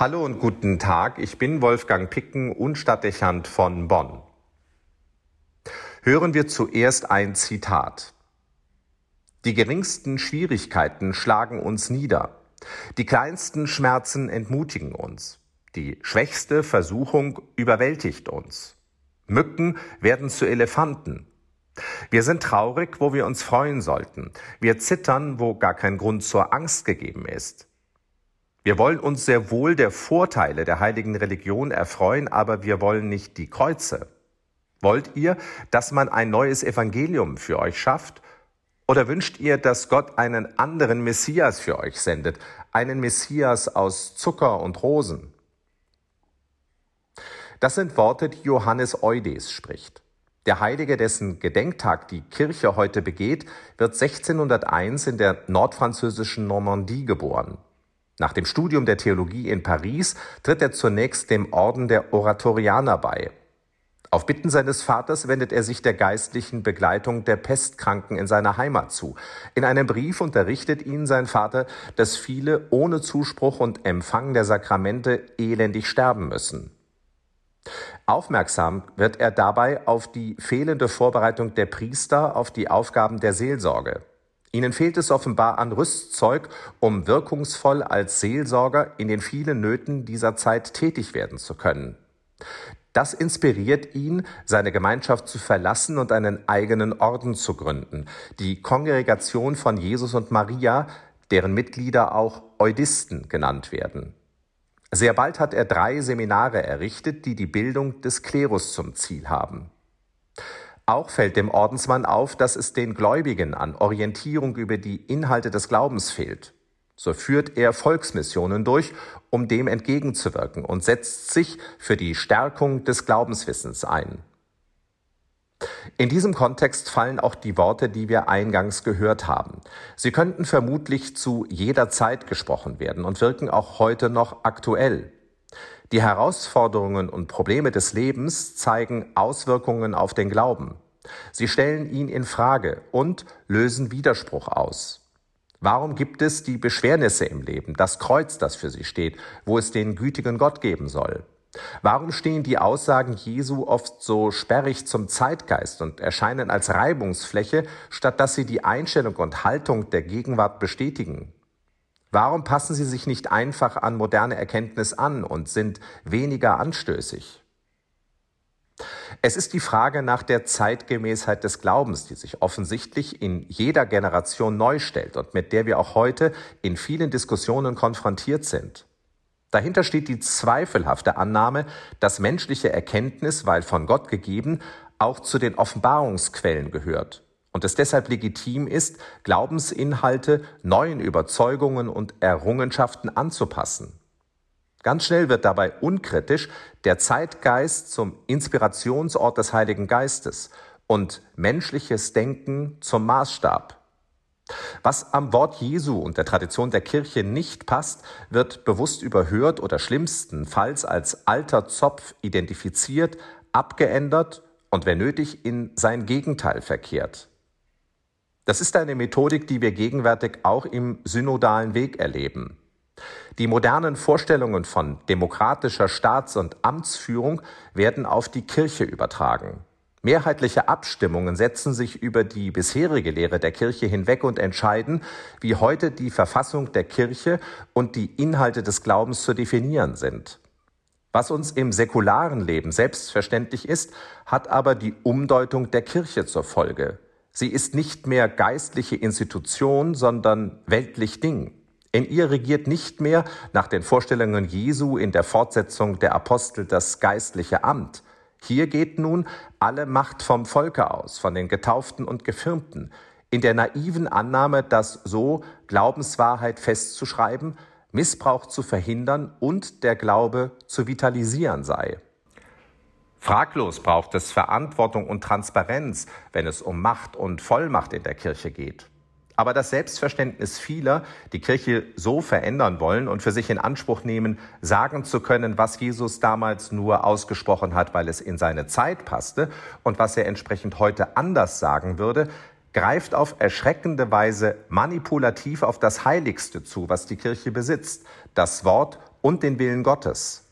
Hallo und guten Tag, ich bin Wolfgang Picken und Stadtdechant von Bonn. Hören wir zuerst ein Zitat. Die geringsten Schwierigkeiten schlagen uns nieder. Die kleinsten Schmerzen entmutigen uns. Die schwächste Versuchung überwältigt uns. Mücken werden zu Elefanten. Wir sind traurig, wo wir uns freuen sollten. Wir zittern, wo gar kein Grund zur Angst gegeben ist. Wir wollen uns sehr wohl der Vorteile der heiligen Religion erfreuen, aber wir wollen nicht die Kreuze. Wollt ihr, dass man ein neues Evangelium für euch schafft? Oder wünscht ihr, dass Gott einen anderen Messias für euch sendet, einen Messias aus Zucker und Rosen? Das sind Worte, die Johannes Eudes spricht. Der Heilige, dessen Gedenktag die Kirche heute begeht, wird 1601 in der nordfranzösischen Normandie geboren. Nach dem Studium der Theologie in Paris tritt er zunächst dem Orden der Oratorianer bei. Auf Bitten seines Vaters wendet er sich der geistlichen Begleitung der Pestkranken in seiner Heimat zu. In einem Brief unterrichtet ihn sein Vater, dass viele ohne Zuspruch und Empfang der Sakramente elendig sterben müssen. Aufmerksam wird er dabei auf die fehlende Vorbereitung der Priester auf die Aufgaben der Seelsorge. Ihnen fehlt es offenbar an Rüstzeug, um wirkungsvoll als Seelsorger in den vielen Nöten dieser Zeit tätig werden zu können. Das inspiriert ihn, seine Gemeinschaft zu verlassen und einen eigenen Orden zu gründen, die Kongregation von Jesus und Maria, deren Mitglieder auch Eudisten genannt werden. Sehr bald hat er drei Seminare errichtet, die die Bildung des Klerus zum Ziel haben. Auch fällt dem Ordensmann auf, dass es den Gläubigen an Orientierung über die Inhalte des Glaubens fehlt. So führt er Volksmissionen durch, um dem entgegenzuwirken und setzt sich für die Stärkung des Glaubenswissens ein. In diesem Kontext fallen auch die Worte, die wir eingangs gehört haben. Sie könnten vermutlich zu jeder Zeit gesprochen werden und wirken auch heute noch aktuell. Die Herausforderungen und Probleme des Lebens zeigen Auswirkungen auf den Glauben. Sie stellen ihn in Frage und lösen Widerspruch aus. Warum gibt es die Beschwernisse im Leben, das Kreuz, das für sie steht, wo es den gütigen Gott geben soll? Warum stehen die Aussagen Jesu oft so sperrig zum Zeitgeist und erscheinen als Reibungsfläche, statt dass sie die Einstellung und Haltung der Gegenwart bestätigen? Warum passen sie sich nicht einfach an moderne Erkenntnis an und sind weniger anstößig? Es ist die Frage nach der Zeitgemäßheit des Glaubens, die sich offensichtlich in jeder Generation neu stellt und mit der wir auch heute in vielen Diskussionen konfrontiert sind. Dahinter steht die zweifelhafte Annahme, dass menschliche Erkenntnis, weil von Gott gegeben, auch zu den Offenbarungsquellen gehört und es deshalb legitim ist, Glaubensinhalte neuen Überzeugungen und Errungenschaften anzupassen. Ganz schnell wird dabei unkritisch der Zeitgeist zum Inspirationsort des Heiligen Geistes und menschliches Denken zum Maßstab. Was am Wort Jesu und der Tradition der Kirche nicht passt, wird bewusst überhört oder schlimmstenfalls als alter Zopf identifiziert, abgeändert und wenn nötig in sein Gegenteil verkehrt. Das ist eine Methodik, die wir gegenwärtig auch im synodalen Weg erleben. Die modernen Vorstellungen von demokratischer Staats- und Amtsführung werden auf die Kirche übertragen. Mehrheitliche Abstimmungen setzen sich über die bisherige Lehre der Kirche hinweg und entscheiden, wie heute die Verfassung der Kirche und die Inhalte des Glaubens zu definieren sind. Was uns im säkularen Leben selbstverständlich ist, hat aber die Umdeutung der Kirche zur Folge. Sie ist nicht mehr geistliche Institution, sondern weltlich Ding. In ihr regiert nicht mehr nach den Vorstellungen Jesu in der Fortsetzung der Apostel das geistliche Amt. Hier geht nun alle Macht vom Volke aus, von den Getauften und Gefirmten, in der naiven Annahme, dass so Glaubenswahrheit festzuschreiben, Missbrauch zu verhindern und der Glaube zu vitalisieren sei. Fraglos braucht es Verantwortung und Transparenz, wenn es um Macht und Vollmacht in der Kirche geht. Aber das Selbstverständnis vieler, die Kirche so verändern wollen und für sich in Anspruch nehmen, sagen zu können, was Jesus damals nur ausgesprochen hat, weil es in seine Zeit passte und was er entsprechend heute anders sagen würde, greift auf erschreckende Weise manipulativ auf das Heiligste zu, was die Kirche besitzt, das Wort und den Willen Gottes.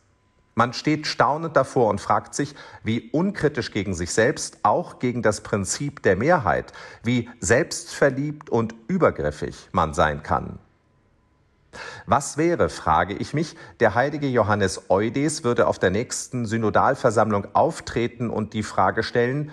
Man steht staunend davor und fragt sich, wie unkritisch gegen sich selbst, auch gegen das Prinzip der Mehrheit, wie selbstverliebt und übergriffig man sein kann. Was wäre, frage ich mich, der heilige Johannes Eudes würde auf der nächsten Synodalversammlung auftreten und die Frage stellen,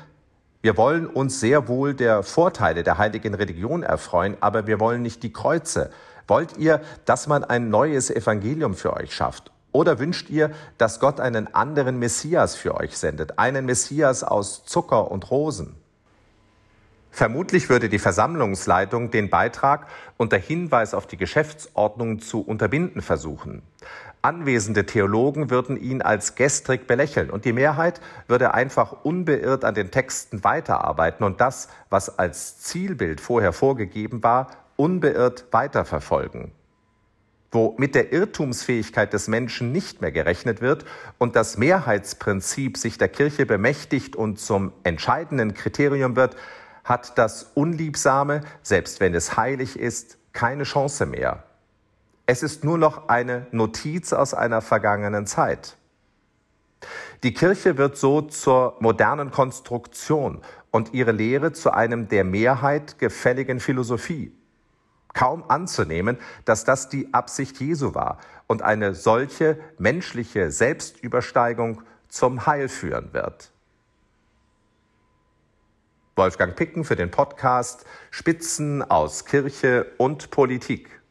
wir wollen uns sehr wohl der Vorteile der heiligen Religion erfreuen, aber wir wollen nicht die Kreuze. Wollt ihr, dass man ein neues Evangelium für euch schafft? Oder wünscht ihr, dass Gott einen anderen Messias für euch sendet, einen Messias aus Zucker und Rosen? Vermutlich würde die Versammlungsleitung den Beitrag unter Hinweis auf die Geschäftsordnung zu unterbinden versuchen. Anwesende Theologen würden ihn als gestrig belächeln und die Mehrheit würde einfach unbeirrt an den Texten weiterarbeiten und das, was als Zielbild vorher vorgegeben war, unbeirrt weiterverfolgen. Wo mit der Irrtumsfähigkeit des Menschen nicht mehr gerechnet wird und das Mehrheitsprinzip sich der Kirche bemächtigt und zum entscheidenden Kriterium wird, hat das Unliebsame, selbst wenn es heilig ist, keine Chance mehr. Es ist nur noch eine Notiz aus einer vergangenen Zeit. Die Kirche wird so zur modernen Konstruktion und ihre Lehre zu einem der Mehrheit gefälligen Philosophie. Kaum anzunehmen, dass das die Absicht Jesu war und eine solche menschliche Selbstübersteigung zum Heil führen wird. Wolfgang Picken für den Podcast Spitzen aus Kirche und Politik.